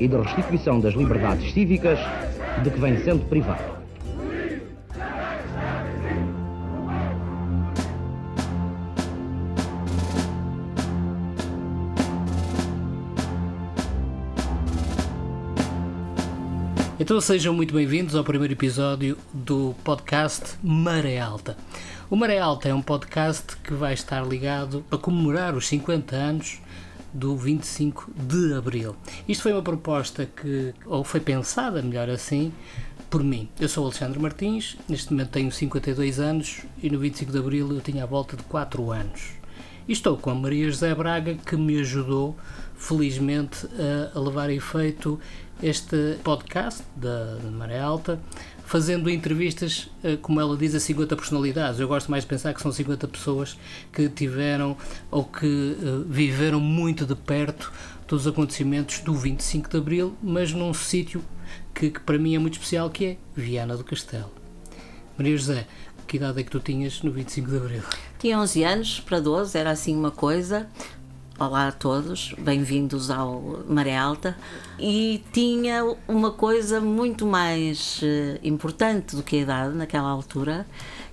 e de restituição das liberdades cívicas de que vem sendo privado. Então sejam muito bem-vindos ao primeiro episódio do podcast Maré Alta. O Maré Alta é um podcast que vai estar ligado a comemorar os 50 anos do 25 de Abril. Isto foi uma proposta que, ou foi pensada, melhor assim, por mim. Eu sou Alexandre Martins, neste momento tenho 52 anos e no 25 de Abril eu tinha a volta de 4 anos. E estou com a Maria José Braga que me ajudou, felizmente, a levar a efeito este podcast da, Maré Alta, fazendo entrevistas, eh, como ela diz, a 50 personalidades. Eu gosto mais de pensar que são 50 pessoas que tiveram ou que uh, viveram muito de perto todos os acontecimentos do 25 de Abril, mas num sítio que, que, para mim é muito especial, que é Viana do Castelo. Maria José, que idade é que tu tinhas no 25 de Abril? Tinha 11 anos para 12, era assim uma coisa. Olá a todos, bem-vindos ao Maré Alta. E tinha uma coisa muito mais uh, importante do que a idade naquela altura,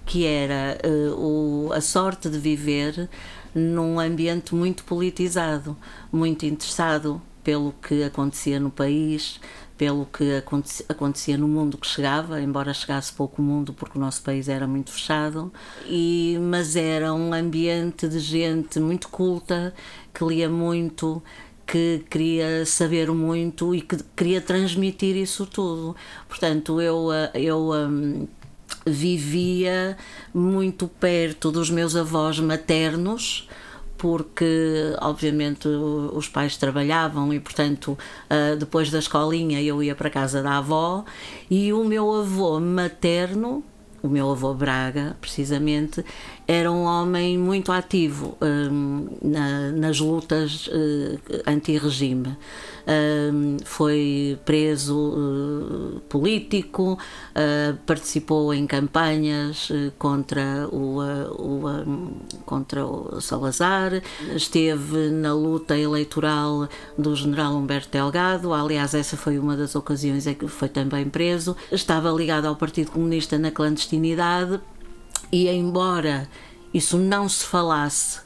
que era uh, o, a sorte de viver num ambiente muito politizado, muito interessado pelo que acontecia no país, pelo que acontecia no mundo que chegava, embora chegasse pouco mundo porque o nosso país era muito fechado, e, mas era um ambiente de gente muito culta, que lia muito, que queria saber muito e que queria transmitir isso tudo. Portanto, eu, eu um, vivia muito perto dos meus avós maternos porque obviamente os pais trabalhavam e portanto ah, depois da escolinha eu ia para a casa da avó e o meu avô materno o meu avô Braga, precisamente, era um homem muito ativo um, na, nas lutas uh, anti-regime. Um, foi preso uh, político, uh, participou em campanhas contra o, o contra o Salazar, esteve na luta eleitoral do general Humberto Delgado, aliás, essa foi uma das ocasiões em que foi também preso, estava ligado ao Partido Comunista na clandestinidade e, embora isso não se falasse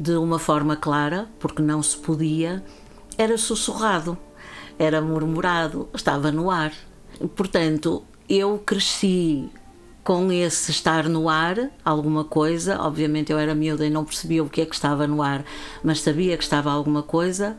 de uma forma clara, porque não se podia, era sussurrado, era murmurado, estava no ar. Portanto, eu cresci com esse estar no ar, alguma coisa. Obviamente eu era miúda e não percebia o que é que estava no ar, mas sabia que estava alguma coisa.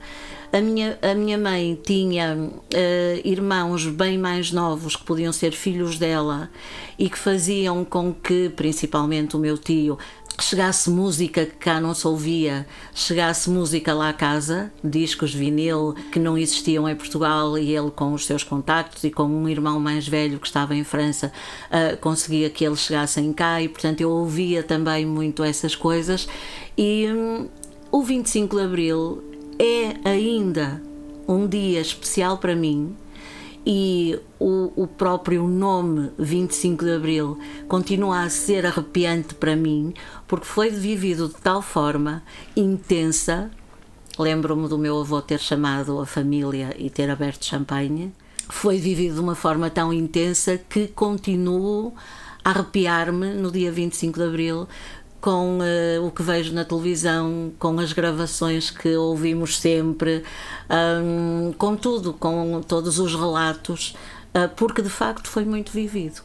A minha, a minha mãe tinha uh, irmãos bem mais novos que podiam ser filhos dela e que faziam com que, principalmente o meu tio, chegasse música que cá não se ouvia, chegasse música lá à casa, discos vinil que não existiam em Portugal e ele com os seus contactos e com um irmão mais velho que estava em França uh, conseguia que eles chegassem cá e portanto eu ouvia também muito essas coisas. E um, o 25 de Abril é ainda um dia especial para mim e o, o próprio nome 25 de Abril continua a ser arrepiante para mim, porque foi vivido de tal forma intensa. Lembro-me do meu avô ter chamado a família e ter aberto champanhe. Foi vivido de uma forma tão intensa que continuo a arrepiar-me no dia 25 de Abril com uh, o que vejo na televisão, com as gravações que ouvimos sempre, um, com tudo, com todos os relatos, uh, porque de facto foi muito vivido.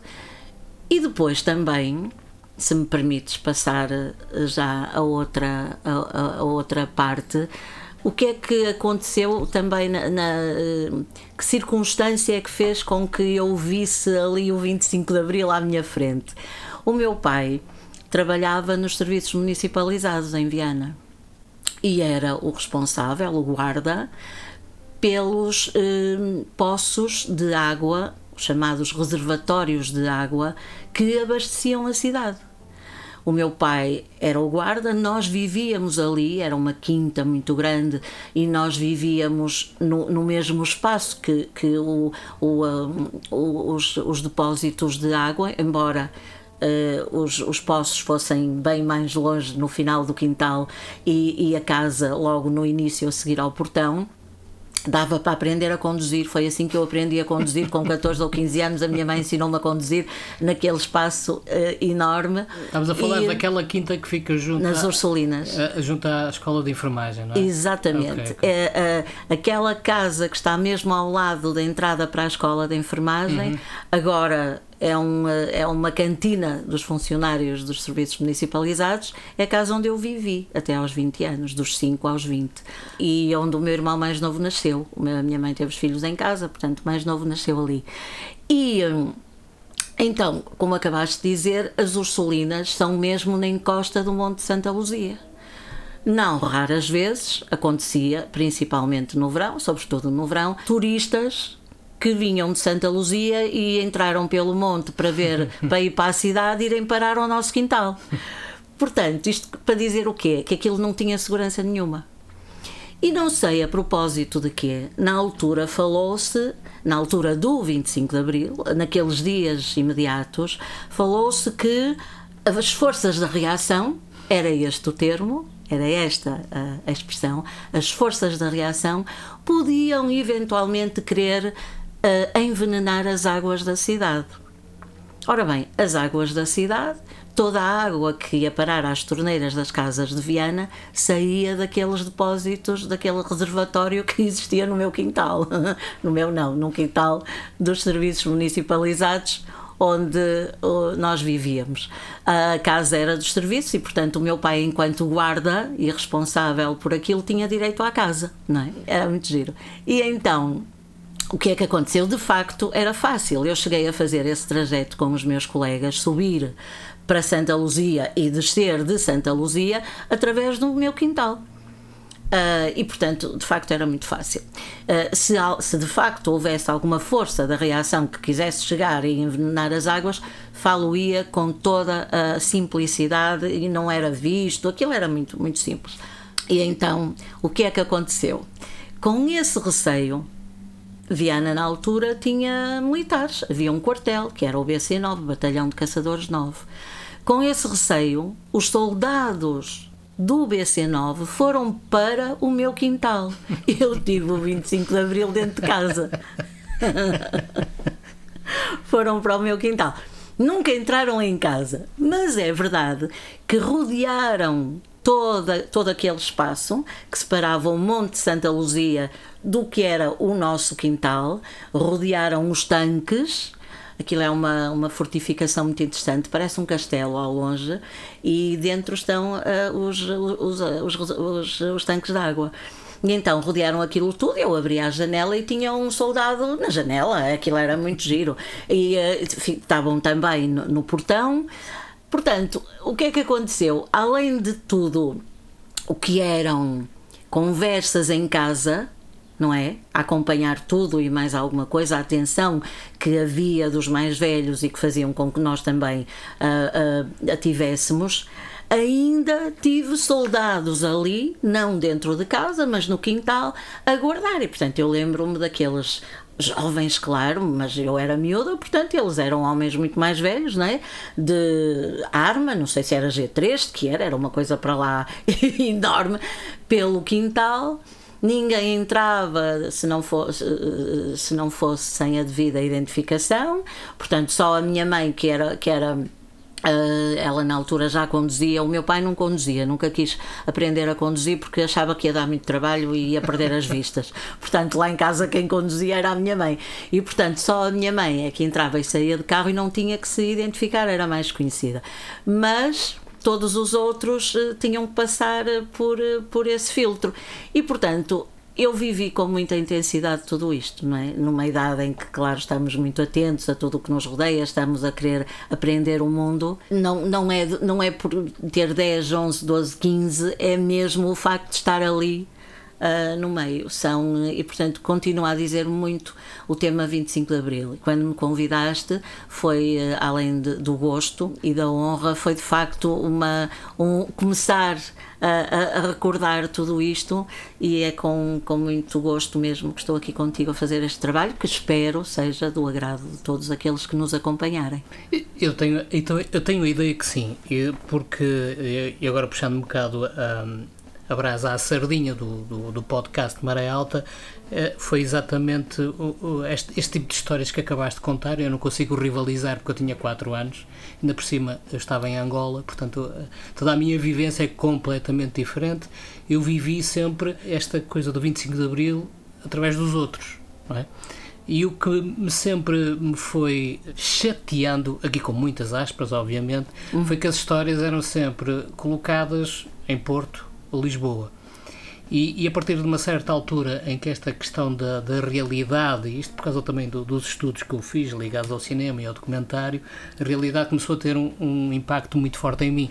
E depois também, se me permites passar uh, já a outra, a, a, outra parte, o que é que aconteceu também na, na, que circunstância é que fez com que eu visse ali o 25 de Abril à minha frente? O meu pai trabalhava nos serviços municipalizados em Viana e era o responsável, o guarda, pelos eh, poços de água, chamados reservatórios de água, que abasteciam a cidade. O meu pai era o guarda, nós vivíamos ali, era uma quinta muito grande e nós vivíamos no, no mesmo espaço que, que o, o, um, os, os depósitos de água, embora Uh, os, os poços fossem bem mais longe no final do quintal e, e, a casa logo no início a seguir ao portão dava para aprender a conduzir. Foi assim que eu aprendi a conduzir com 14 ou 15 anos. A minha mãe ensinou-me a conduzir naquele espaço uh, enorme. Estamos a falar e, daquela quinta que fica junto nas a, Ursulinas, a, junto à escola de enfermagem, não é? Exatamente. Okay, okay. É, uh, aquela casa que está mesmo ao lado da entrada para a escola de enfermagem, uhum. agora é uma, é uma cantina dos funcionários dos serviços municipalizados, é a casa onde eu vivi até aos 20 anos, dos 5 aos 20. E onde o meu irmão mais novo nasceu. A minha mãe teve os filhos em casa, portanto, mais novo nasceu ali. E. Então, como acabaste de dizer, as Ursulinas são mesmo na encosta do Monte Santa Luzia. Não raras vezes acontecia, principalmente no verão, sobretudo no verão, turistas que vinham de Santa Luzia e entraram pelo monte para ver, para ir para a cidade, irem parar ao nosso quintal. Portanto, isto para dizer o quê? Que aquilo não tinha segurança nenhuma. E não sei a propósito de quê. Na altura falou-se, na altura do 25 de Abril, naqueles dias imediatos, falou-se que as forças da reação, era este o termo, era esta a, expressão, as forças da reação podiam eventualmente querer a envenenar as águas da cidade. Ora bem, as águas da cidade, toda a água que ia parar às torneiras das casas de Viana saía daqueles depósitos, daquele reservatório que existia no meu quintal. no meu não, no quintal dos serviços municipalizados onde nós vivíamos. A casa era dos serviços e, portanto, o meu pai, enquanto guarda e responsável por aquilo, tinha direito à casa, não é? Era muito giro. E então, o que é que aconteceu? De facto, era fácil. Eu cheguei a fazer esse trajeto com os meus colegas, subir para Santa Luzia e descer de Santa Luzia através do meu quintal. Uh, e portanto, de facto, era muito fácil. Uh, se, se, de facto houvesse alguma força da reação que quisesse chegar e envenenar as águas, falo-ia com toda a simplicidade e não era visto, aquilo era muito, muito simples. E então, o que é que aconteceu? Com esse receio, Viana, na altura, tinha militares. Havia um quartel, que era o BC-9, Batalhão de Caçadores 9. Com esse receio, os soldados do BC-9 foram para o meu quintal. Eu tive o 25 de Abril dentro de casa. foram para o meu quintal. Nunca entraram em casa, mas é verdade que rodearam toda, todo aquele espaço que separava o Monte Santa Luzia do que era o nosso quintal, rodearam os tanques. Aquilo é uma, uma fortificação muito interessante, parece um castelo ao longe, e dentro estão uh, os, os, os, os, os tanques de água. E então rodearam aquilo tudo, eu abri a janela e tinha um soldado na janela, aquilo era muito giro. E uh, estavam também no, no portão. Portanto, o que é que aconteceu? Além de tudo o que eram conversas em casa, não é? A acompanhar tudo e mais alguma coisa, a atenção que havia dos mais velhos e que faziam com que nós também uh, uh, a tivéssemos. Ainda tive soldados ali, não dentro de casa, mas no quintal, a guardar. E portanto eu lembro-me daqueles jovens, claro, mas eu era miúda, portanto eles eram homens muito mais velhos, não é? De arma, não sei se era G3, que era, era uma coisa para lá enorme, pelo quintal. Ninguém entrava se não, fosse, se não fosse sem a devida identificação, portanto, só a minha mãe, que era, que era Uh, ela na altura já conduzia, o meu pai não conduzia, nunca quis aprender a conduzir porque achava que ia dar muito trabalho e ia perder as vistas. Portanto, lá em casa quem conduzia era a minha mãe. E portanto, só a minha mãe é que entrava e saía de carro e não tinha que se identificar, era mais conhecida. Mas todos os outros uh, tinham que passar uh, por, por esse filtro. E portanto, eu vivi com muita intensidade tudo isto, não é? Numa idade em que, claro, estamos muito atentos a tudo o que nos rodeia, estamos a querer aprender o mundo. Não, não, é, não é por ter 10, 11, 12, 15, é mesmo o facto de estar ali uh, no meio. São, e portanto, continuo a dizer muito o tema 25 de Abril. Quando me convidaste, foi, uh, além de, do gosto e da honra, foi de facto uma, um, começar a, a, recordar tudo isto e é com, com muito gosto mesmo que estou aqui contigo a fazer este trabalho que espero seja do agrado de todos aqueles que nos acompanharem. Eu tenho, então, eu tenho a ideia que sim, porque, e agora puxando um bocado a, a brasa à sardinha do, do, do podcast Maré Alta, eh, foi exatamente este, este, tipo de histórias que acabaste de contar. Eu não consigo rivalizar porque eu tinha 4 anos, ainda por cima eu estava em Angola, portanto eh, toda a minha vivência é completamente diferente. Eu vivi sempre esta coisa do 25 de Abril através dos outros, não é? E o que me sempre me foi chateando, aqui com muitas aspas, obviamente, uhum. foi que as histórias eram sempre colocadas em Porto Lisboa e, e, a partir de uma certa altura em que esta questão da, da realidade, isto por causa também do, dos estudos que eu fiz ligados ao cinema e ao documentário, a realidade começou a ter um, um impacto muito forte em mim.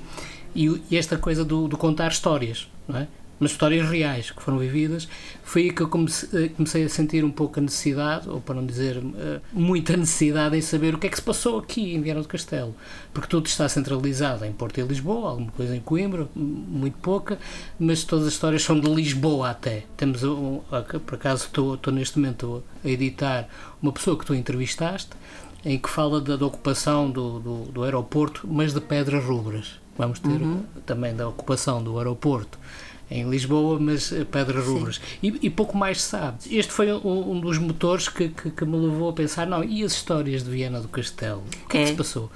E, e esta coisa do, do contar histórias, não é? Mas histórias reais que foram vividas, foi aí que eu comecei, comecei a sentir um pouco a necessidade, ou para não dizer uh, muita necessidade, em saber o que é que se passou aqui em Viana do Castelo. Porque tudo está centralizado em Porto e Lisboa, alguma coisa em Coimbra, muito pouca, mas todas as histórias são de Lisboa até. Temos, um, por acaso, estou, estou neste momento a editar uma pessoa que tu entrevistaste, em que fala da, da ocupação do, do, do, aeroporto, mas de Pedras Rubras. Vamos ter uhum. também da ocupação do aeroporto em Lisboa, mas eh, Pedras Rubras. E, e, pouco mais se sabe. Este foi um, um dos motores que, que, que, me levou a pensar: não, e as histórias de Viena do Castelo? O que é, é que se passou?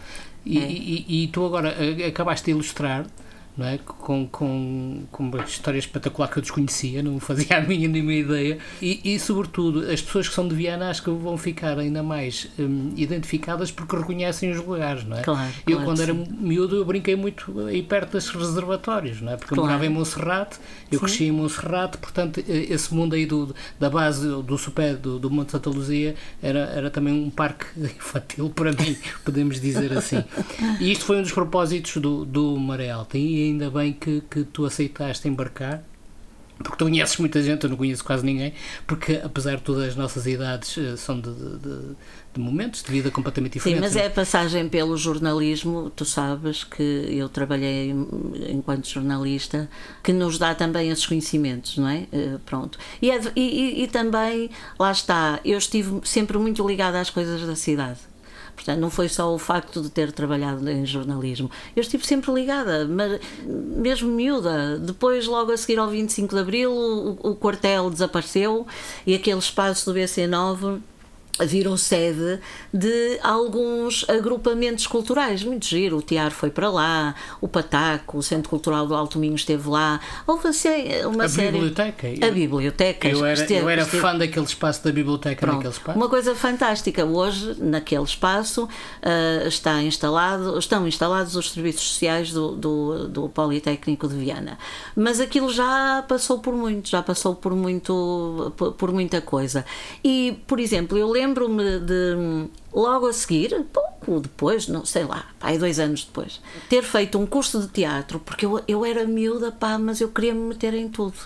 E, é. e, e, tu agora eh, acabaste de ilustrar não é? com, com, com uma história espetacular que eu desconhecia, não fazia a mínima ideia, e, e sobretudo as pessoas que são de Viana acho que vão ficar ainda mais hum, identificadas porque reconhecem os lugares, não é? Claro, eu claro, quando sim. era miúdo eu brinquei muito aí perto dos reservatórios, não é? Porque claro. eu morava em Monserrate, eu sim. cresci em Monserrate, portanto esse mundo aí do, da base do Supé do, do Monte Santa Luzia era, era também um parque infantil para mim, podemos dizer assim. E isto foi um dos propósitos do, do Maré Alta, e ainda bem que, que tu aceitaste embarcar porque tu conheces muita gente, eu não conheço quase ninguém, porque apesar de todas as nossas idades eh, são de, de, de momentos de vida completamente diferentes. Sim, mas é a passagem pelo jornalismo, tu sabes que eu trabalhei enquanto jornalista, que nos dá também esses conhecimentos, não é? Eh, pronto. E, é, e, e também, lá está, eu estive sempre muito ligada às coisas da cidade Portanto, não foi só o facto de ter trabalhado em jornalismo. Eu estive sempre ligada, mas mesmo miúda. Depois, logo a seguir ao 25 de Abril, o, o quartel desapareceu e aquele espaço do BC9 viram sede de alguns agrupamentos culturais, muito giro. O Tiar foi para lá, o Pataco, o Centro Cultural do Alto Minho esteve lá. Houve assim, uma a série. Biblioteca. A biblioteca. Eu era, esteve, eu era esteve... fã daquele espaço da biblioteca Pronto, naquele espaço. Uma coisa fantástica. Hoje, naquele espaço, uh, está instalado, estão instalados os serviços sociais do, do, do Politécnico de Viana. Mas aquilo já passou por muito, já passou por muito, por, por muita coisa. E, por exemplo, eu lembro lembro-me de, logo a seguir, pouco depois, não sei lá, aí dois anos depois, ter feito um curso de teatro, porque eu, eu era miúda, pá, mas eu queria me meter em tudo.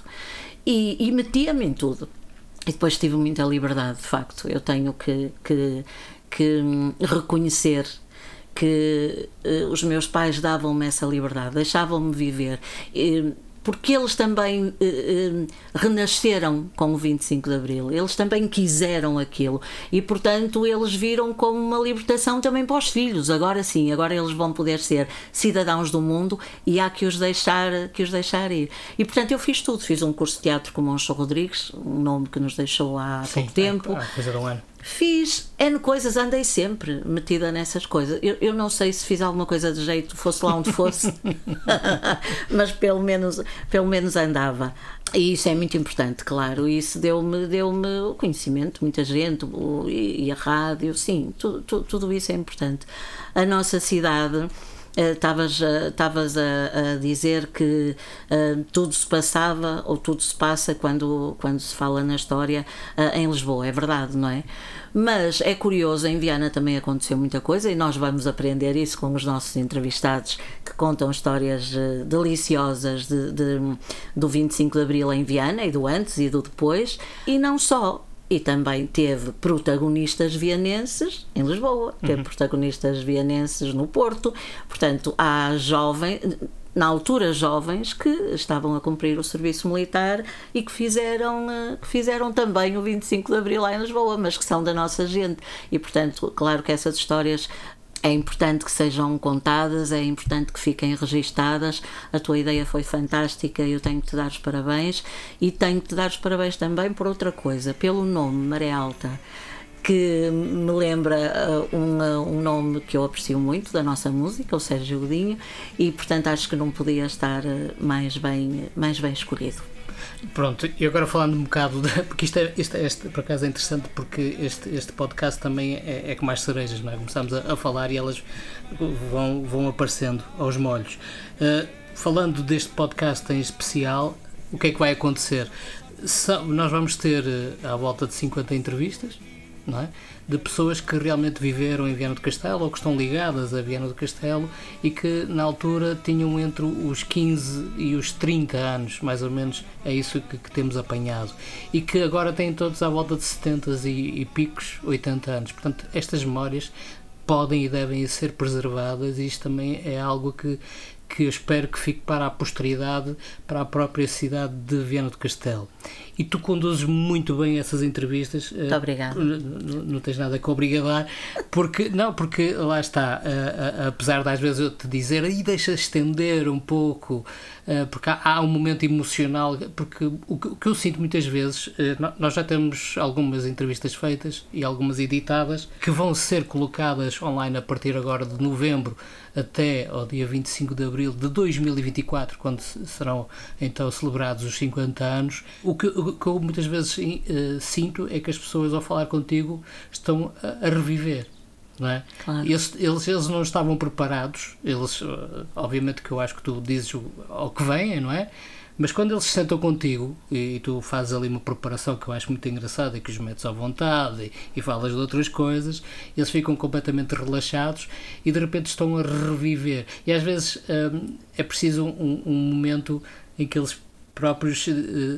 E, e metia-me em tudo. E depois tive muita liberdade, de facto. Eu tenho que, que, que reconhecer que uh, os meus pais davam-me essa liberdade, deixavam-me viver. E, porque eles também eh, eh, renasceram com o 25 de Abril, eles também quiseram aquilo e, portanto, eles viram como uma libertação também para os filhos. Agora sim, agora eles vão poder ser cidadãos do mundo e há que os deixar, que os deixar ir. E, portanto, eu fiz tudo. Fiz um curso de teatro com o Moncho Rodrigues, um nome que nos deixou há sim, pouco tempo. Há coisa de um ano. Fiz N coisas, andei sempre metida nessas coisas. Eu, eu não sei se fiz alguma coisa de jeito, fosse lá onde fosse, mas pelo menos, pelo menos andava. E isso é muito importante, claro. Isso deu-me deu o conhecimento, muita gente, o, e, a rádio, sim, tu, tu, tudo isso é importante. A nossa cidade Estavas estavas a, a, dizer que uh, tudo se passava ou tudo se passa quando, quando se fala na história uh, em Lisboa, é verdade, não é? Mas é curioso, em Viana também aconteceu muita coisa e nós vamos aprender isso com os nossos entrevistados que contam histórias uh, deliciosas de, de, do 25 de Abril em Viana e do antes e do depois. E não só, e também teve protagonistas vienenses em Lisboa, teve uhum. protagonistas vienenses no Porto. Portanto, há jovens, na altura jovens que estavam a cumprir o serviço militar e que fizeram, eh, que fizeram também o 25 de Abril lá em Lisboa, mas que são da nossa gente. E, portanto, claro que essas histórias é importante que sejam contadas, é importante que fiquem registadas. A tua ideia foi fantástica, eu tenho que te dar os parabéns e tenho que te dar os parabéns também por outra coisa, pelo nome Maré Alta que me lembra uh, um, uh, um, nome que eu aprecio muito da nossa música, o Sérgio Godinho, e portanto acho que não podia estar uh, mais bem, mais bem escolhido. Pronto, e agora falando um bocado, de, porque isto, é, isto, é, este, por acaso é interessante porque este, este podcast também é, é com mais cerejas, não é? Começamos a, a, falar e elas vão, vão aparecendo aos molhos. Uh, falando deste podcast em especial, o que é que vai acontecer? nós vamos ter à volta de 50 entrevistas, não é? de pessoas que realmente viveram em Viana do Castelo ou que estão ligadas a Viana do Castelo e que na altura tinham entre os 15 e os 30 anos, mais ou menos é isso que, que temos apanhado, e que agora têm todos à volta de 70 e, e picos, 80 anos. Portanto, estas memórias podem e devem ser preservadas e isto também é algo que, que eu espero que fique para a posteridade, para a própria cidade de Viana do Castelo. E tu conduzes muito bem essas entrevistas. Muito obrigada. Não, não, tens nada que obrigadar, porque não, porque lá está, uh, uh, apesar de às vezes eu te dizer aí deixa estender um pouco, porque há, há, um momento emocional, porque o, o, que eu sinto muitas vezes, nós já temos algumas entrevistas feitas e algumas editadas que vão ser colocadas online a partir agora de novembro até ao dia 25 de abril de 2024, quando serão então celebrados os 50 anos. O que, que eu muitas vezes uh, sinto é que as pessoas, ao falar contigo, estão a, a reviver. Não é? Claro. eles, eles, eles não estavam preparados, eles, uh, obviamente que eu acho que tu dizes ao que vem, não é? Mas quando eles se sentam contigo e, e, tu fazes ali uma preparação que eu acho muito engraçada e que os metes à vontade e, e, falas de outras coisas, eles ficam completamente relaxados e de repente estão a reviver. E às vezes hum, é preciso um, um momento em que eles próprios uh,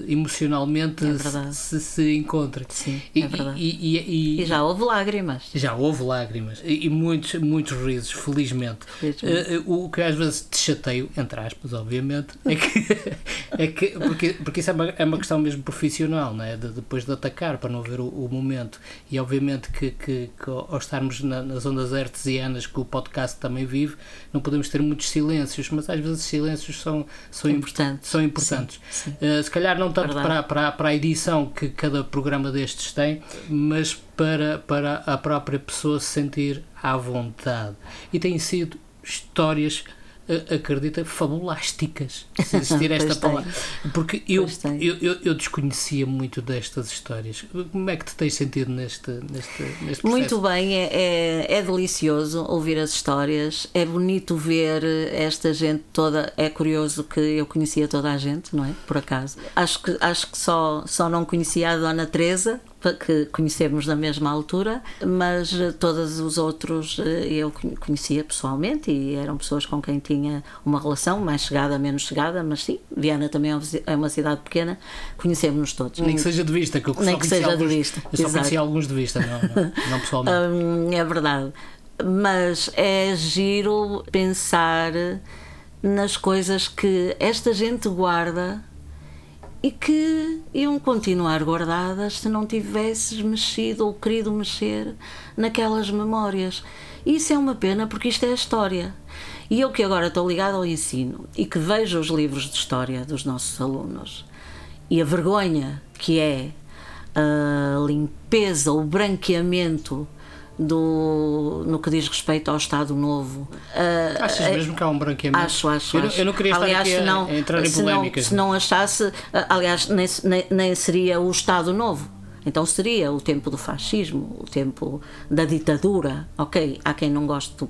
emocionalmente é se, se encontrem. Sim, e, é verdade. E, e, e, já houve lágrimas. Já houve lágrimas e, muitos, muitos risos, felizmente. felizmente. Uh, o que às vezes te chateio, entre aspas, obviamente, é que, é que porque, porque isso é uma, é uma questão mesmo profissional, não é? De, depois de atacar para não ver o, o momento. E obviamente que, que, que ao estarmos na, nas ondas artesianas que o podcast também vive, não podemos ter muitos silêncios, mas às vezes silêncios são, são, importantes. São importantes. Uh, se calhar não tanto para, para, para a edição que cada programa destes tem, mas para, para a própria pessoa se sentir à vontade. E têm sido histórias acredita, fabulásticas, se existir esta palavra. Porque eu, eu, eu, eu, desconhecia muito destas histórias. Como é que te tens sentido neste, neste, neste processo? Muito bem, é, é, é, delicioso ouvir as histórias, é bonito ver esta gente toda. É curioso que eu conhecia toda a gente, não é? Por acaso. Acho que, acho que só, só não conhecia a Dona Teresa, que conhecemos na mesma altura, mas eh, todos os outros eh, eu conhecia pessoalmente e eram pessoas com quem tinha uma relação, mais chegada, menos chegada, mas sim, Viana também é uma é cidade pequena, conhecemos-nos todos. Nem que seja de vista, que eu Nem que seja alguns, de vista. Eu só conhecia alguns de vista, não, não, não pessoalmente. hum, é verdade. Mas é giro pensar nas coisas que esta gente guarda e que iam continuar guardadas se não tivesses mexido ou querido mexer naquelas memórias. E isso é uma pena porque isto é história. E eu que agora estou ligado ao ensino e que vejo os livros de história dos nossos alunos e a vergonha que é a limpeza, o branqueamento do, no que diz respeito ao Estado Novo. Uh, Achas uh, mesmo que há um branqueamento? Acho, acho. Eu, acho. eu não queria estar aliás, aqui a, não, a entrar em polémicas. Não, se não achasse, aliás, nem, nem, nem seria o Estado Novo Então seria o tempo do fascismo, o tempo da ditadura. Ok, há quem não goste do,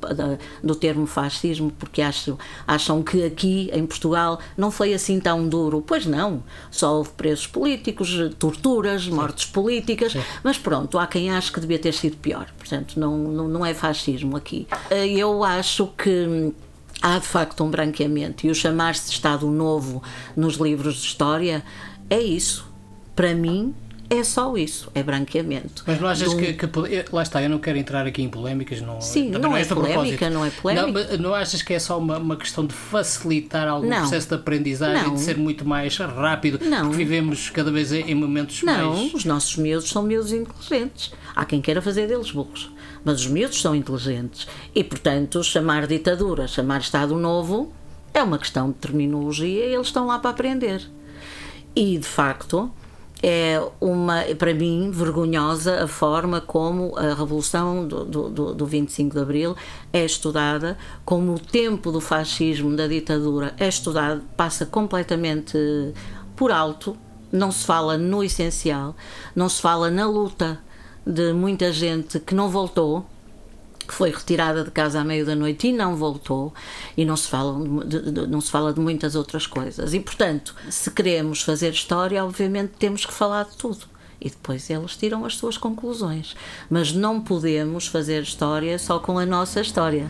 do termo fascismo porque acham, acham que aqui em Portugal não foi assim tão duro. Pois não, só houve presos políticos, torturas, mortes políticas, Sim. mas pronto, há quem ache que devia ter sido pior. Portanto, não, não, não é fascismo aqui. Eu acho que há de facto um branqueamento e o chamar-se Estado Novo nos livros de história é isso. Para mim, é só isso, é branqueamento. Mas não achas um... que, que, Lá está, eu não quero entrar aqui em polémicas. Não, Sim, não, não é, é polémica, não é polémica. Não, não achas que é só uma, uma questão de facilitar algum não. processo de aprendizagem não. e de ser muito mais rápido? Não. Porque vivemos cada vez em momentos não, mais. Não, os nossos miúdos são miúdos inteligentes. Há quem queira fazer deles burros. Mas os miúdos são inteligentes. E, portanto, chamar ditadura, chamar Estado Novo, é uma questão de terminologia e eles estão lá para aprender. E, de facto, é uma, para mim, vergonhosa a forma como a Revolução do, do, do 25 de Abril é estudada, como o tempo do fascismo, da ditadura é estudado, passa completamente por alto, não se fala no essencial, não se fala na luta de muita gente que não voltou, que foi retirada de casa à meio da noite e não voltou, e não se, fala de, de, não se fala de muitas outras coisas. E, portanto, se queremos fazer história, obviamente temos que falar de tudo. E depois eles tiram as suas conclusões. Mas não podemos fazer história só com a nossa história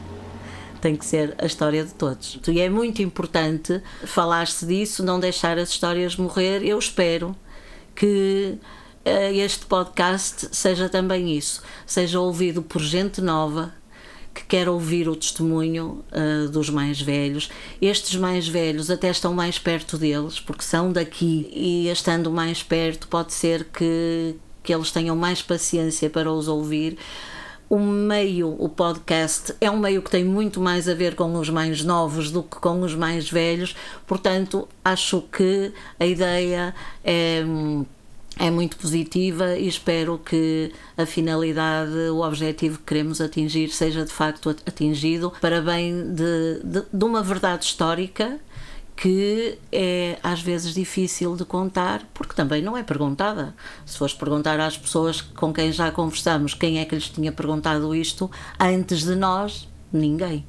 tem que ser a história de todos. E é muito importante falar-se disso, não deixar as histórias morrer. Eu espero que este podcast seja também isso, seja ouvido por gente nova que quer ouvir o testemunho uh, dos mais velhos. Estes mais velhos até estão mais perto deles, porque são daqui, e estando mais perto, pode ser que, que eles tenham mais paciência para os ouvir. O meio, o podcast, é um meio que tem muito mais a ver com os mais novos do que com os mais velhos, portanto, acho que a ideia é hum, é muito positiva e espero que a finalidade, o objetivo que queremos atingir seja de facto atingido para bem de, de, de uma verdade histórica que é às vezes difícil de contar, porque também não é perguntada. Se fores perguntar às pessoas com quem já conversamos quem é que lhes tinha perguntado isto antes de nós, ninguém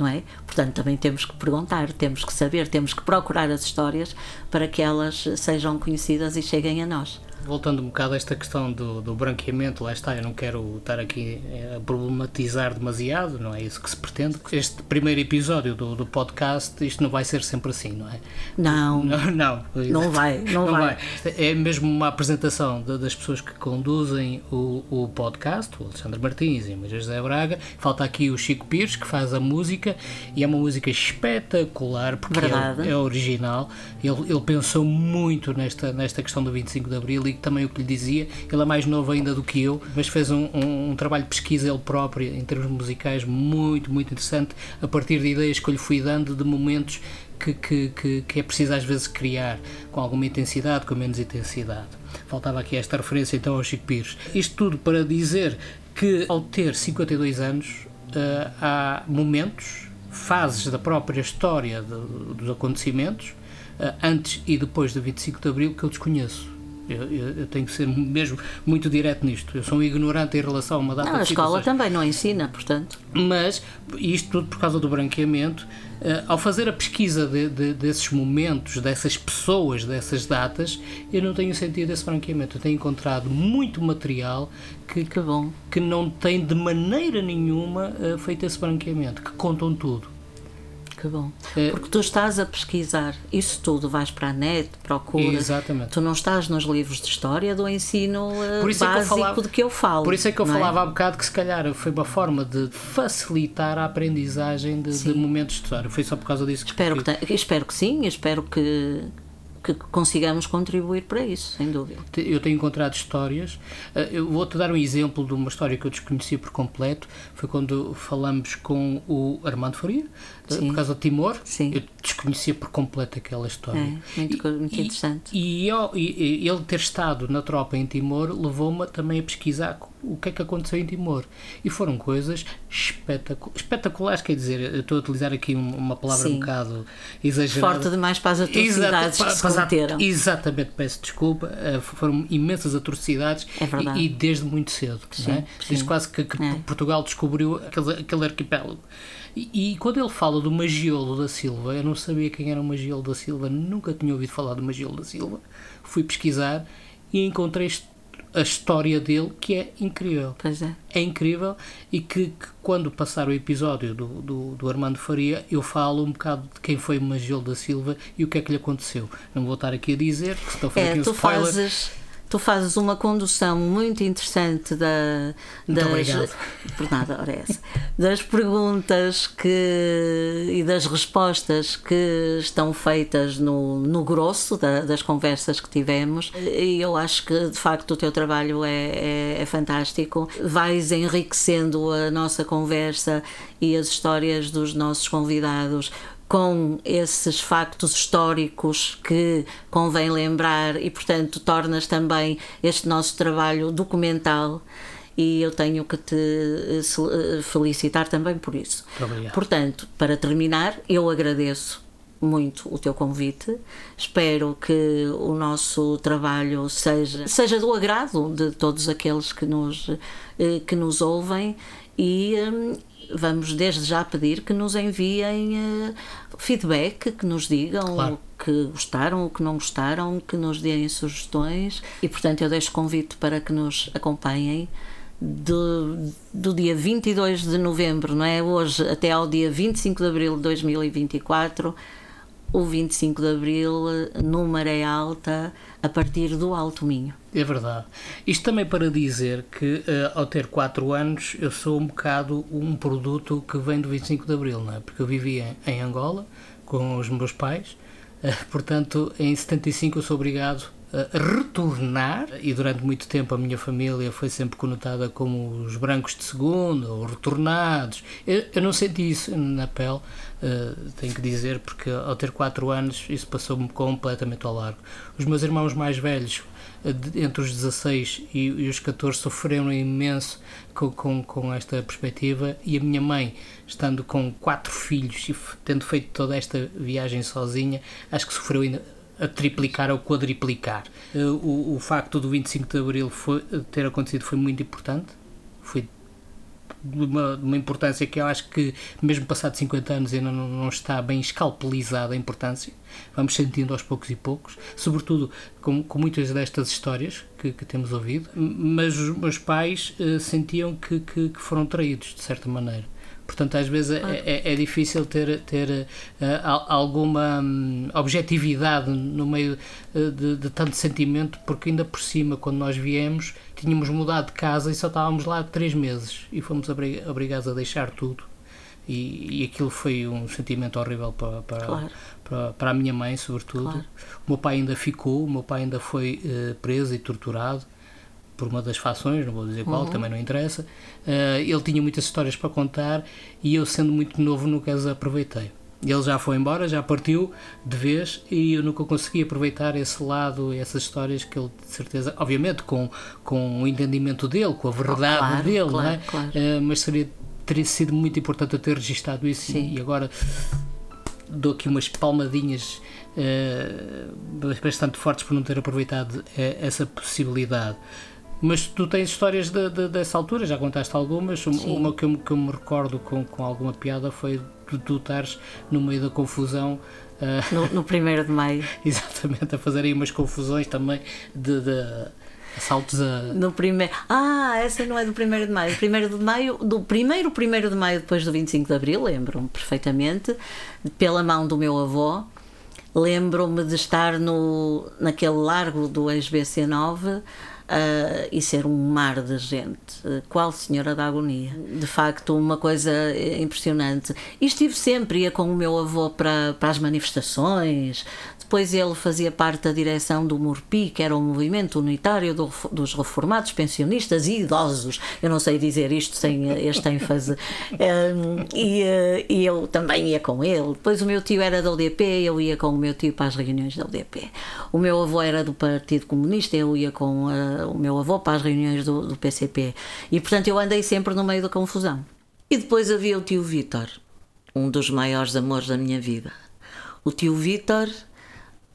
não é? Portanto, também temos que perguntar, temos que saber, temos que procurar as histórias para que elas sejam conhecidas e cheguem a nós voltando um bocado a esta questão do, do branqueamento, lá está, eu não quero estar aqui a problematizar demasiado, não é isso que se pretende. Este primeiro episódio do, do podcast, isto não vai ser sempre assim, não é? Não. Não, não, não vai, não, não vai. vai. É mesmo uma apresentação de, das pessoas que conduzem o, o podcast, o Alexandre Martins e o José Braga. Falta aqui o Chico Pires, que faz a música, e é uma música espetacular, porque é, é, original. Ele, ele pensou muito nesta, nesta questão do 25 de Abril também o que lhe dizia. Ele é mais novo ainda do que eu, mas fez um, um, um, trabalho de pesquisa ele próprio, em termos musicais, muito, muito interessante, a partir de ideias que eu lhe fui dando de momentos que, que, que, que é preciso às vezes criar com alguma intensidade, com menos intensidade. Faltava aqui esta referência então ao Chico Pires. Isto tudo para dizer que, ao ter 52 anos, uh, há momentos, fases da própria história de, dos acontecimentos, uh, antes e depois do 25 de Abril, que eu desconheço eu, eu, eu, tenho que ser mesmo muito direto nisto. Eu sou um ignorante em relação a uma data não, de a escola também não ensina, portanto. Mas, isto tudo por causa do branqueamento, uh, ao fazer a pesquisa de, de, desses momentos, dessas pessoas, dessas datas, eu não tenho sentido esse branqueamento. Eu tenho encontrado muito material que, que, bom. que não tem de maneira nenhuma uh, feito esse branqueamento, que contam tudo que bom. É. Porque tu estás a pesquisar isso tudo, vais para a net, procuras. Exatamente. Tu não estás nos livros de história do ensino uh, básico é que falava, de que eu falo. Por isso é que eu é? falava é? há bocado que se calhar foi uma forma de facilitar a aprendizagem de, de momentos de história. Foi só por causa disso que espero que, espero que sim, espero que que consigamos contribuir para isso, sem dúvida. Eu tenho encontrado histórias. Eh, eu vou-te dar um exemplo de uma história que eu desconhecia por completo. Foi quando falamos com o Armando Faria, eh, Sim. por causa de Timor. Sim. Eu desconhecia por completo aquela história. É, muito, e, interessante. E, e, e, ele ter estado na tropa em Timor levou-me também a pesquisar o que é que aconteceu em Timor. E foram coisas espetacu espetaculares, quer dizer, estou a utilizar aqui uma palavra Sim. um bocado exagerada. Forte demais para as atrocidades Exato, que se cometeram. Exatamente, peço desculpa. eh, Foram imensas atrocidades É e, e desde muito cedo. não é? Sim, Desde sim. quase que, que É. Portugal descobriu aquele, aquele arquipélago. E, e quando ele fala do Magiolo da Silva, eu não sabia quem era o Magiolo da Silva, nunca tinha ouvido falar do Magiolo da Silva. Fui pesquisar e encontrei a história dele que é incrível Pois é. é incrível e que, que quando passar o episódio do, do, do Armando Faria eu falo um bocado de quem foi Magil da Silva e o que é que lhe aconteceu. Não vou estar aqui a dizer, porque estou a fazer É, aqui um spoiler. fazes, tu fazes uma condução muito interessante da, Muito das, obrigado. por nada, ora é essa, das perguntas que, e das respostas que estão feitas no, no grosso da- das conversas que tivemos e eu acho que de facto o teu trabalho é, é, é fantástico. Vais enriquecendo a nossa conversa e as histórias dos nossos convidados com esses factos históricos que convém lembrar e, portanto, tornas também este nosso trabalho documental. E eu tenho que te eh, eh, felicitar também por isso. Obrigado. Portanto, para terminar, eu agradeço muito o teu convite. Espero que o nosso trabalho seja, seja do agrado de todos aqueles que nos, eh, que nos ouvem e hum, vamos desde já pedir que nos enviem eh, feedback, que nos digam Claro. o que gostaram, o que não gostaram, que nos deem sugestões e, portanto, eu deixo convite para que nos acompanhem do, do dia 22 de novembro, não é? Hoje até ao dia 25 de abril de 2024, o 25 de abril no Maré Alta, a partir do Alto Minho. É verdade. Isto também para dizer que eh, ao ter 4 anos eu sou um bocado um produto que vem do 25 de Abril, não é? Porque eu vivia em Angola com os meus pais, eh, portanto em 75 eu sou obrigado retornar e durante muito tempo a minha família foi sempre conotada como os brancos de segunda ou retornados. Eu, eu não senti isso na pele, eh, tenho que dizer, porque ao ter 4 anos isso passou-me completamente ao largo. Os meus irmãos mais velhos de- entre os 16 e, e os 14 sofreram imenso com, com, com esta perspectiva e a minha mãe, estando com quatro filhos e tendo feito toda esta viagem sozinha, acho que sofreu ainda a triplicar ou quadriplicar. Eh, O, o facto do 25 de Abril foi, ter acontecido foi muito importante, foi de uma, uma importância que eu acho que, mesmo passado 50 anos, ainda não, não está bem escalpelizada a importância. Vamos sentindo aos poucos e poucos, sobretudo com, com muitas destas histórias que, que temos ouvido. Mas os meus pais eh, sentiam que, que, que foram traídos, de certa maneira. Portanto, às vezes é, é, é difícil ter, ter al- alguma hum, objetividade no meio eh, de, de tanto sentimento, porque ainda por cima, quando nós viemos, tínhamos mudado de casa e só estávamos lá três meses e fomos obri- obrigados a deixar tudo. E, e aquilo foi um sentimento horrível para, para, Claro. para, para a minha mãe, sobretudo. Claro. O meu pai ainda ficou, o meu pai ainda foi eh, preso e torturado por uma das fações, não vou dizer qual, Uhum. também não interessa. Eh, ele tinha muitas histórias para contar e eu, sendo muito novo, nunca as aproveitei. Ele já foi embora, já partiu de vez e eu nunca consegui aproveitar esse lado, essas histórias que ele, de certeza, obviamente com, com o entendimento dele, com a verdade claro, dele, não é? claro, claro. Eh, mas seria, teria sido muito importante eu ter registado isso Sim. e agora dou aqui umas palmadinhas eh, bastante fortes por não ter aproveitado eh, essa possibilidade. Mas tu tens histórias de, de- dessa altura, já contaste algumas. Um- Sim. Uma que eu, me- que eu me recordo com, com alguma piada foi de tu estares no meio da confusão, eh, No, no 1 de maio. exatamente, a fazer aí umas confusões também de, de assaltos a. No primeiro. Ah, essa não é do 1 de maio. 1 de maio, do primeiro 1 de maio depois do 25 de abril, lembro-me perfeitamente, pela mão do meu avô. Lembro-me de estar no, naquele largo do ex-BC9 ah, e ser um mar de gente. Qual Senhora da Agonia? De facto, uma coisa eh, impressionante. E estive sempre, ia com o meu avô para, para as manifestações. Depois ele fazia parte da direção do MURPI, que era o Movimento Unitário do- dos Reformados, Pensionistas e Idosos. Eu não sei dizer isto sem eh, este ênfase. Um, e, eh, e eu também ia com ele. Depois o meu tio era da UDP, eu ia com o meu tio para as reuniões da UDP. O meu avô era do Partido Comunista, eu ia com a, levava o meu avô para as reuniões do, do PCP. E portanto eu andei sempre no meio da confusão. E depois havia o tio Vítor, um dos maiores amores da minha vida. O tio Vítor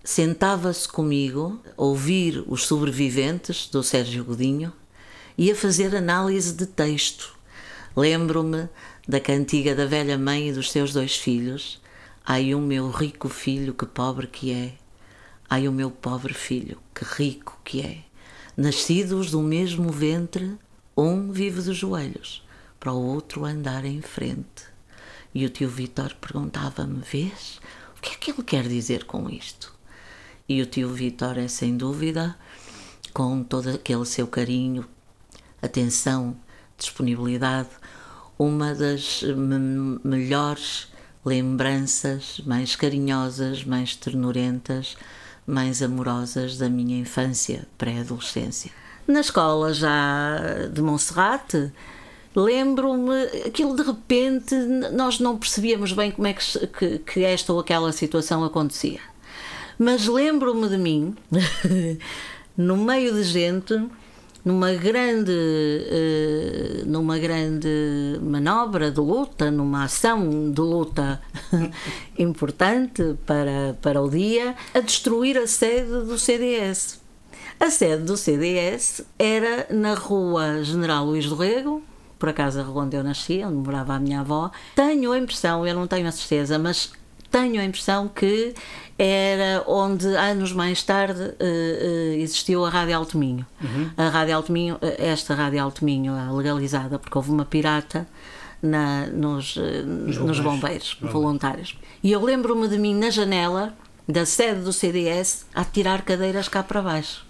sentava-se comigo a ouvir os sobreviventes do Sérgio Godinho e a fazer análise de texto. Lembro-me da cantiga da velha mãe e dos seus dois filhos. Ai, o meu rico filho, que pobre que é. Ai, o meu pobre filho, que rico que é. Nascidos do mesmo ventre, um vive de joelhos, para o outro andar em frente. E o tio Vitor perguntava-me: Vês? O que é que ele quer dizer com isto? E o tio Vitor é sem dúvida, com todo aquele seu carinho, atenção, disponibilidade, uma das me melhores lembranças, mais carinhosas, mais ternurentas, mais amorosas da minha infância, pré-adolescência. Na escola já de Monserrate, lembro-me, aquilo de repente, nós não percebíamos bem como é que, que, que esta ou aquela situação acontecia mas lembro-me de mim, no meio de gente, numa grande, uh, numa grande manobra de luta, numa ação de luta importante para, para o dia, a destruir a sede do CDS. A sede do CDS era na rua General Luís do Rego, por acaso a rua onde eu nasci, onde morava a minha avó. Tenho a impressão, eu não tenho a certeza, mas tenho a impressão que era onde anos mais tarde uh, uh, existiu a Rádio Alto Minho. Uhum. A Rádio Alto Minho, eh, esta Rádio Alto Minho legalizada porque houve uma pirata na, nos, nos, nos bombeiros, voluntários. E eu lembro-me de mim na janela da sede do CDS a tirar cadeiras cá para baixo.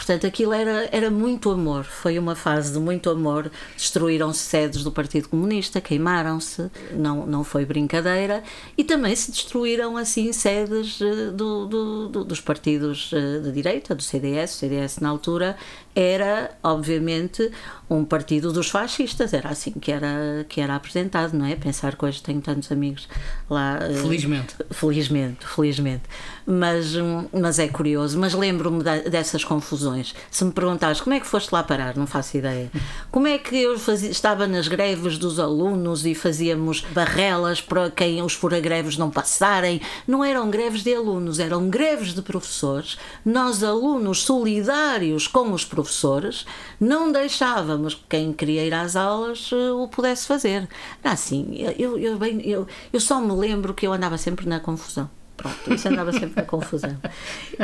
Portanto, aquilo era, era muito amor, foi uma fase de muito amor. Destruíram-se sedes do Partido Comunista, queimaram-se, não, não foi brincadeira, e também se destruíram assim sedes eh, do, do, do, dos partidos eh, de direita, do CDS. O CDS, na altura, era, obviamente, um partido dos fascistas, era assim que era, que era apresentado, não é? Pensar que hoje tenho tantos amigos lá. Eh, felizmente. Felizmente, felizmente. Mas, hum, mas é curioso, mas lembro-me dessas confusões. Se me perguntares como é que foste lá parar, não faço ideia. Como é que eu fazia, estava nas greves dos alunos e fazíamos barrelas para quem os furagreves não passarem? Não eram greves de alunos, eram greves de professores. Nós, alunos solidários com os professores, não deixávamos quem queria ir às aulas eh, o pudesse fazer. Era assim, eu, eu, bem, eu, eu só me lembro que eu andava sempre na confusão. Pronto, isso andava sempre na confusão.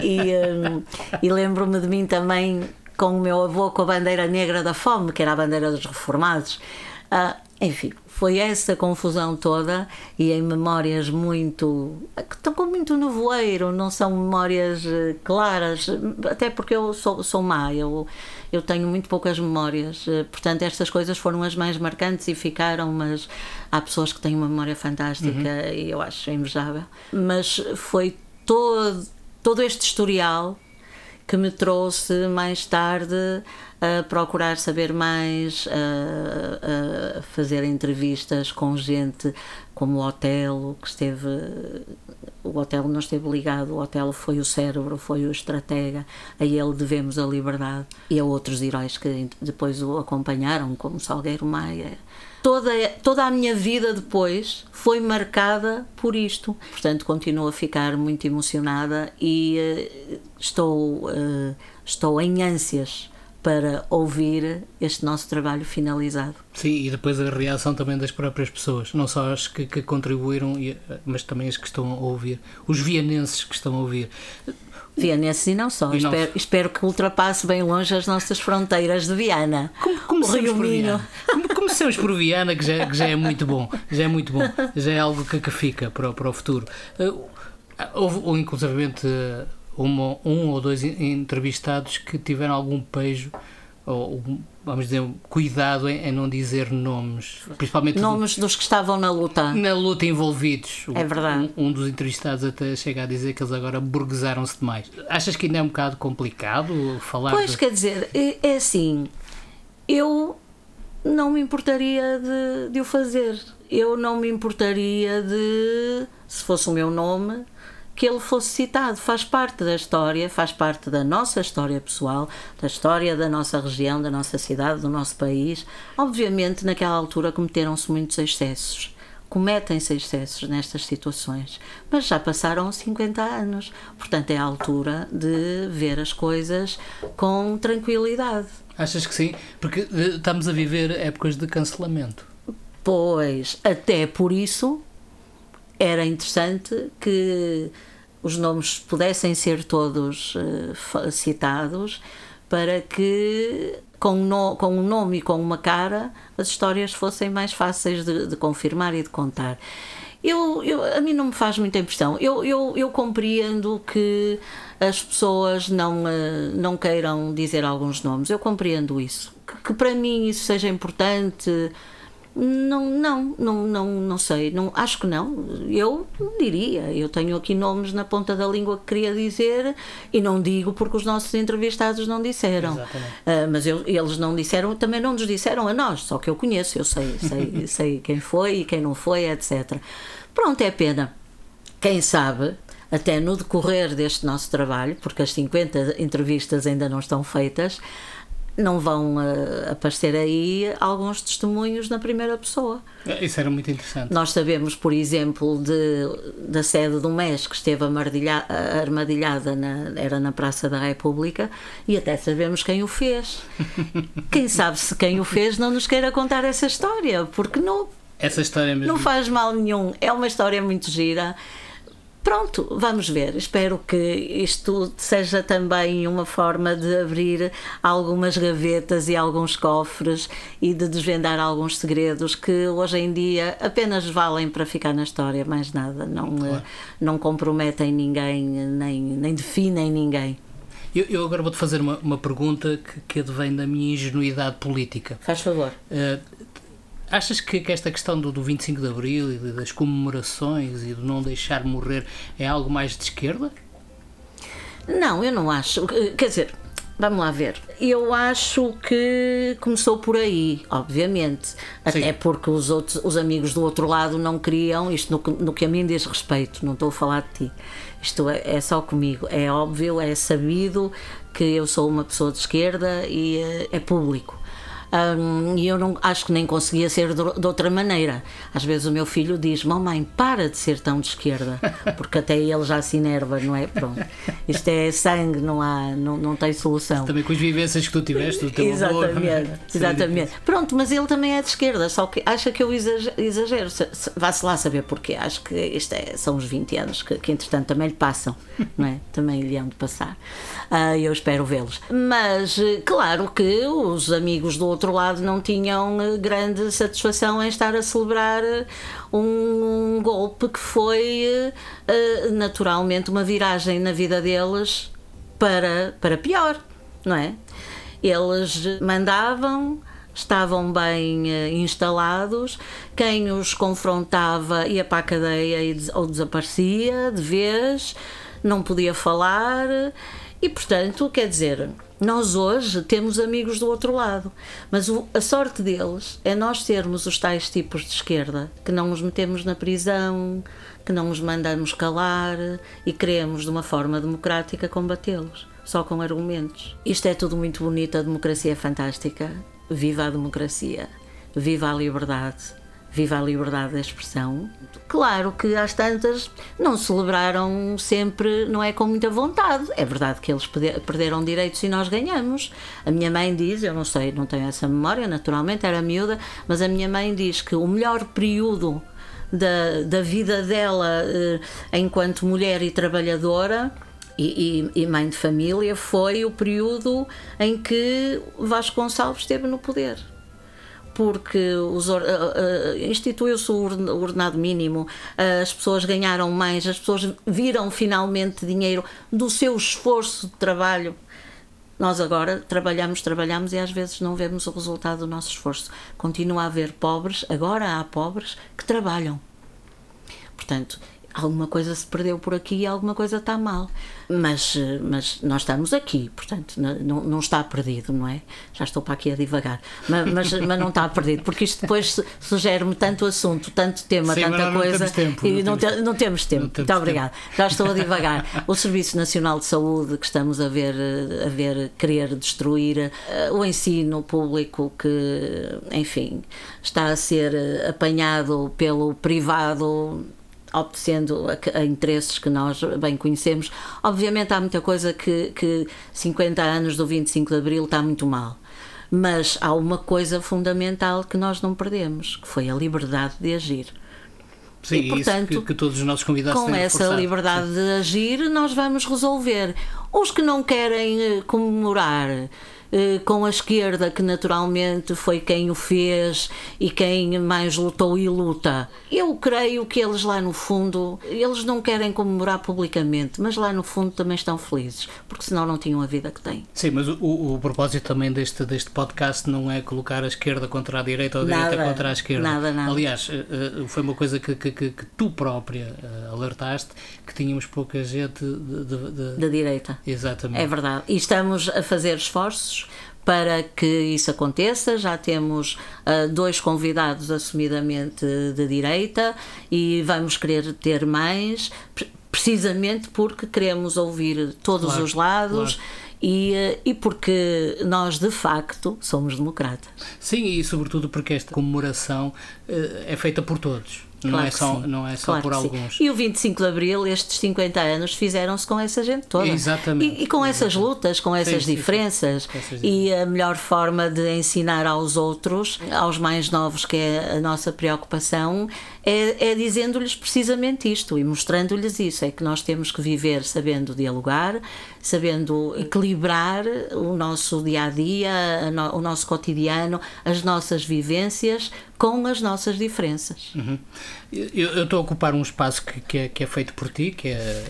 E, um, e lembro-me de mim também com o meu avô com a bandeira negra da fome, que era a bandeira dos reformados. Uh, enfim, foi essa confusão toda e em memórias muito. que estão com muito nevoeiro, não são memórias eh, claras, até porque eu sou, sou má, eu, eu tenho muito poucas memórias, eh, portanto, estas coisas foram as mais marcantes e ficaram, mas há pessoas que têm uma memória fantástica uhum. e eu acho invejável. Mas foi todo, todo este historial que me trouxe mais tarde a procurar saber mais, a, a fazer entrevistas com gente como o Otelo, que esteve. O Otelo não esteve ligado, o Otelo foi o cérebro, foi o estratega, a ele devemos a liberdade. E a outros heróis que depois o acompanharam, como Salgueiro Maia. Toda, toda a minha vida depois foi marcada por isto. Portanto, continuo a ficar muito emocionada e uh, estou, uh, estou em ânsias para ouvir este nosso trabalho finalizado. Sim, e depois a reação também das próprias pessoas, não só as que, que contribuíram, mas também as que estão a ouvir, os vianenses que estão a ouvir. Vianenses e não só. E espero, espero, que ultrapasse bem longe as nossas fronteiras de Viana. Como, comecemos, por Viana. Como, comecemos por Viana, que já, que já é muito bom. Já é muito bom. Já é algo que, que fica para, para o futuro. Uh, houve, ou inclusivamente uma, um ou dois entrevistados que tiveram algum pejo ou vamos dizer, cuidado em, em, não dizer nomes, principalmente nomes do, dos que estavam na luta. Na luta envolvidos. É verdade. Um, um, dos entrevistados até chega a dizer que eles agora burguesaram-se demais. Achas que ainda é um bocado complicado falar? Pois, de... quer dizer, é, é, assim, eu não me importaria de, de o fazer. Eu não me importaria de, se fosse o meu nome, que ele fosse citado. Faz parte da história, faz parte da nossa história pessoal, da história da nossa região, da nossa cidade, do nosso país. Obviamente, naquela altura cometeram-se muitos excessos. Cometem-se excessos nestas situações, mas já passaram 50 anos, portanto é a altura de ver as coisas com tranquilidade. Achas que sim? Porque eh, estamos a viver épocas de cancelamento. Pois, até por isso era interessante que os nomes pudessem ser todos uh, citados para que com, no, com um nome e com uma cara as histórias fossem mais fáceis de, de confirmar e de contar. Eu, eu, a mim não me faz muita impressão. Eu, eu, eu compreendo que as pessoas não, uh, não queiram dizer alguns nomes. Eu compreendo isso. Que, que para mim isso seja importante não, não, não, não, não sei, não, acho que não. Eu diria, eu tenho aqui nomes na ponta da língua que queria dizer e não digo porque os nossos entrevistados não disseram. Uh, mas eu, eles não disseram, também não nos disseram a nós, só que eu conheço, eu sei, sei, sei quem foi e quem não foi, etc. Pronto, é pena. Quem sabe, até no decorrer deste nosso trabalho, porque as 50 entrevistas ainda não estão feitas, não vão uh, aparecer aí alguns testemunhos na primeira pessoa. Isso era muito interessante. Nós sabemos, por exemplo, de, da sede do MES que esteve armadilhada na, era na Praça da República e até sabemos quem o fez. quem sabe se quem o fez não nos queira contar essa história, porque não, essa história mesmo. não faz mal nenhum. É uma história muito gira Pronto, vamos ver. Espero que isto seja também uma forma de abrir algumas gavetas e alguns cofres e de desvendar alguns segredos que hoje em dia apenas valem para ficar na história, mais nada. Não, claro. não comprometem ninguém, nem, nem definem ninguém. Eu, eu, agora vou-te fazer uma, uma pergunta que, que advém da minha ingenuidade política. Faz favor. Uh, Achas que, que esta questão do, do 25 de Abril e das comemorações e do não deixar morrer é algo mais de esquerda? Não, eu não acho. Quer dizer, vamos lá ver. Eu acho que começou por aí, obviamente. Até Sim. porque os, outros, os amigos do outro lado não queriam, isto no, no que a mim diz respeito, não estou a falar de ti. Isto é, é só comigo. É óbvio, é sabido que eu sou uma pessoa de esquerda e é, é público um, e eu não acho que nem conseguia ser de, de, outra maneira. Às vezes o meu filho diz: Mamãe, para de ser tão de esquerda, porque até ele já se enerva, não é? Pronto. Isto é sangue, não, há, não, não tem solução. Também com as vivências que tu tiveste, do teu Exatamente, avô, exatamente. Pronto, mas ele também é de esquerda, só que acha que eu exagero. Vá-se lá saber porquê. Acho que isto é, são os 20 anos que, que, entretanto, também lhe passam, não é? Também lhe hão de passar. Uh, eu espero vê-los. Mas, claro que os amigos do outro lado não tinham eh, grande satisfação em estar a celebrar eh, um, golpe que foi uh, naturalmente uma viragem na vida deles para, para pior, não é? Eles mandavam, estavam bem instalados, quem os confrontava ia para a cadeia ou desaparecia de vez, não podia falar e, portanto, quer dizer, nós hoje temos amigos do outro lado, mas o, a sorte deles é nós sermos os tais tipos de esquerda, que não os metemos na prisão, que não os mandamos calar e queremos, de uma forma democrática, combatê-los, só com argumentos. Isto é tudo muito bonito, a democracia é fantástica. Viva a democracia, viva a liberdade viva a liberdade de expressão. Claro que às tantas não celebraram sempre, não é com muita vontade. É verdade que eles perderam direitos e nós ganhamos. A minha mãe diz, eu não sei, não tenho essa memória, naturalmente era miúda, mas a minha mãe diz que o melhor período da, da vida dela eh, enquanto mulher e trabalhadora e, e, e, mãe de família foi o período em que Vasco Gonçalves esteve no poder porque uh, instituiu-se o ordenado mínimo, as pessoas ganharam mais, as pessoas viram finalmente dinheiro do seu esforço de trabalho. Nós agora trabalhamos, trabalhamos e às vezes não vemos o resultado do nosso esforço. Continua a haver pobres, agora há pobres que trabalham. Portanto, alguma coisa se perdeu por aqui e alguma coisa está mal. Mas, mas nós estamos aqui, portanto, não, não está perdido, não é? Já estou para aqui a divagar, mas, mas, mas não está perdido, porque isto depois sugere-me tanto assunto, tanto tema, Sim, tanta coisa. Não temos tempo. E não, temos, te, não temos tempo. Não temos Muito obrigada. Já estou a divagar. O Serviço Nacional de Saúde que estamos a ver, a ver querer destruir, eh, o ensino público que, enfim, está a ser apanhado pelo privado obedecendo a, a, interesses que nós bem conhecemos. Obviamente há muita coisa que, que 50 anos do 25 de Abril está muito mal. Mas há uma coisa fundamental que nós não perdemos, que foi a liberdade de agir. Sim, e, portanto, que, que, todos os nossos convidados com essa reforçado. liberdade Sim. de agir, nós vamos resolver. Os que não querem eh, comemorar com a esquerda, que naturalmente foi quem o fez e quem mais lutou e luta. Eu creio que eles lá no fundo, eles não querem comemorar publicamente, mas lá no fundo também estão felizes, porque senão não tinham a vida que têm. Sim, mas o, o propósito também deste, deste podcast não é colocar a esquerda contra a direita ou a nada, direita contra a esquerda. Nada, nada. Aliás, eh, foi uma coisa que, que, que, que tu própria eh, alertaste, que tínhamos pouca gente de, de, de... da direita. Exatamente. É verdade. E estamos a fazer esforços para que isso aconteça. Já temos uh, dois convidados assumidamente de direita e vamos querer ter mais, precisamente porque queremos ouvir todos claro, os lados. Claro. E, e, porque nós de facto somos democratas. Sim, e sobretudo porque esta comemoração uh, é feita por todos. Claro não, é só, sim. não é só claro por alguns. Sim. E o 25 de Abril, estes 50 anos, fizeram-se com essa gente toda. Exatamente. E, e com essas lutas, com essas sim, diferenças. E a melhor forma de ensinar aos outros, aos mais novos, que é a nossa preocupação, é, é dizendo-lhes precisamente isto e mostrando-lhes isso. É que nós temos que viver sabendo dialogar, sabendo equilibrar o nosso dia a dia, o nosso cotidiano, as nossas vivências com as nossas diferenças. Uhum. Eu estou a ocupar um espaço que, que, é, que, é, feito por ti, que é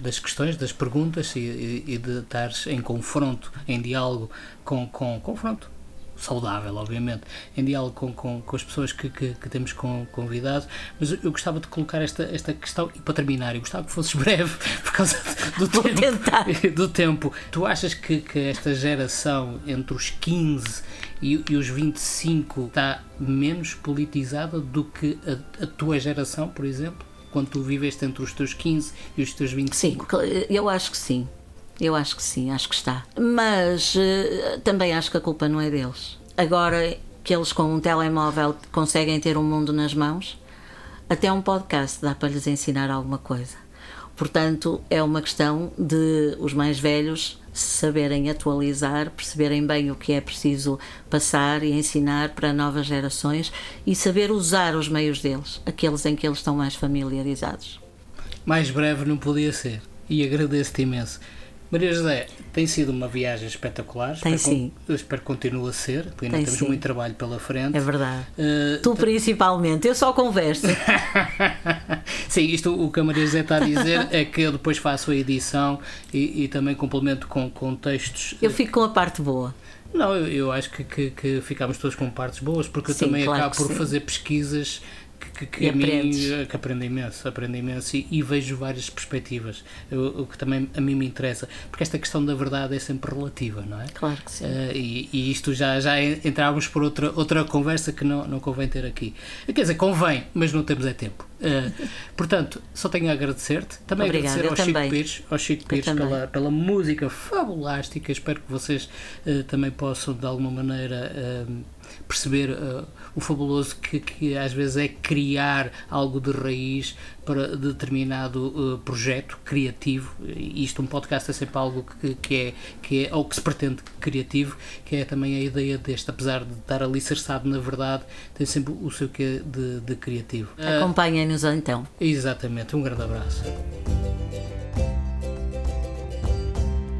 das questões, das perguntas e, e de estares em confronto, em diálogo com, com confronto saudável, obviamente, em diálogo com, com, com as pessoas que, que, que temos convidado, mas eu, eu, gostava de colocar esta, esta questão, e para terminar, eu gostava que fosses breve, por causa do, Vou tempo, tentar. do tempo. Tu achas que, que esta geração entre os 15 e, e os 25 está menos politizada do que a, a tua geração, por exemplo? Quando tu viveste entre os teus 15 e os teus 25? Sim, eu acho que sim. Eu acho que sim, acho que está. Mas uh, também acho que a culpa não é deles. Agora que eles com um telemóvel conseguem ter um mundo nas mãos, até um podcast dá para lhes ensinar alguma coisa. Portanto, é uma questão de os mais velhos saberem atualizar, perceberem bem o que é preciso passar e ensinar para novas gerações e saber usar os meios deles, aqueles em que eles estão mais familiarizados. Mais breve não podia ser. E agradeço-te imenso. Maria José, tem sido uma viagem espetacular. Tem espero sim. eu espero que continue a ser, porque ainda tem temos sim. muito trabalho pela frente. É verdade. Uh, tu principalmente, eu só converso. sim, isto o que a Maria José está a dizer é que eu depois faço a edição e, e também complemento com, com textos. Eu fico com a parte boa. Não, eu, eu acho que, que, que, ficamos todos com partes boas, porque sim, eu também claro acabo por sim. fazer pesquisas que, que, e a mim aprendes. que aprendo imenso, aprendo imenso e, e vejo várias perspectivas, o, o, que também a mim me interessa, porque esta questão da verdade é sempre relativa, não é? Claro que sim. Uh, e, e, isto já, já entrávamos por outra, outra conversa que não, não convém ter aqui. Quer dizer, convém, mas não temos é tempo. Uh, portanto, só tenho a agradecer-te. Também Obrigada, agradecer ao também. Chico Pires, ao Chico Pires pela, pela música fabulástica. Espero que vocês uh, também possam, de alguma maneira, perceber uh, o fabuloso que, que às vezes é criar algo de raiz para determinado uh, projeto criativo. E isto, um podcast, é sempre algo que, que, é, que é, ou que se pretende criativo, que é também a ideia deste, apesar de estar alicerçado na verdade, tem sempre o seu quê de, de criativo. Acompanhem-nos então. Exatamente, um grande abraço.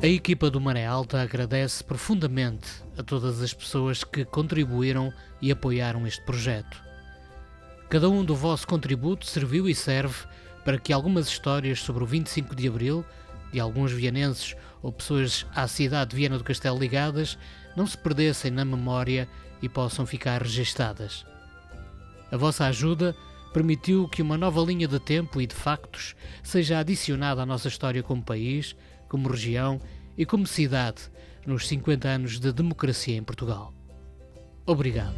A equipa do Maré Alta agradece profundamente a todas as pessoas que contribuíram e apoiaram este projeto. Cada um do vosso contributo serviu e serve para que algumas histórias sobre o 25 de Abril, de alguns vienenses ou pessoas à cidade de Viena do Castelo ligadas, não se perdessem na memória e possam ficar registadas. A vossa ajuda permitiu que uma nova linha de tempo e de factos seja adicionada à nossa história como país, como região e como cidade nos 50 anos de democracia em Portugal. Obrigado.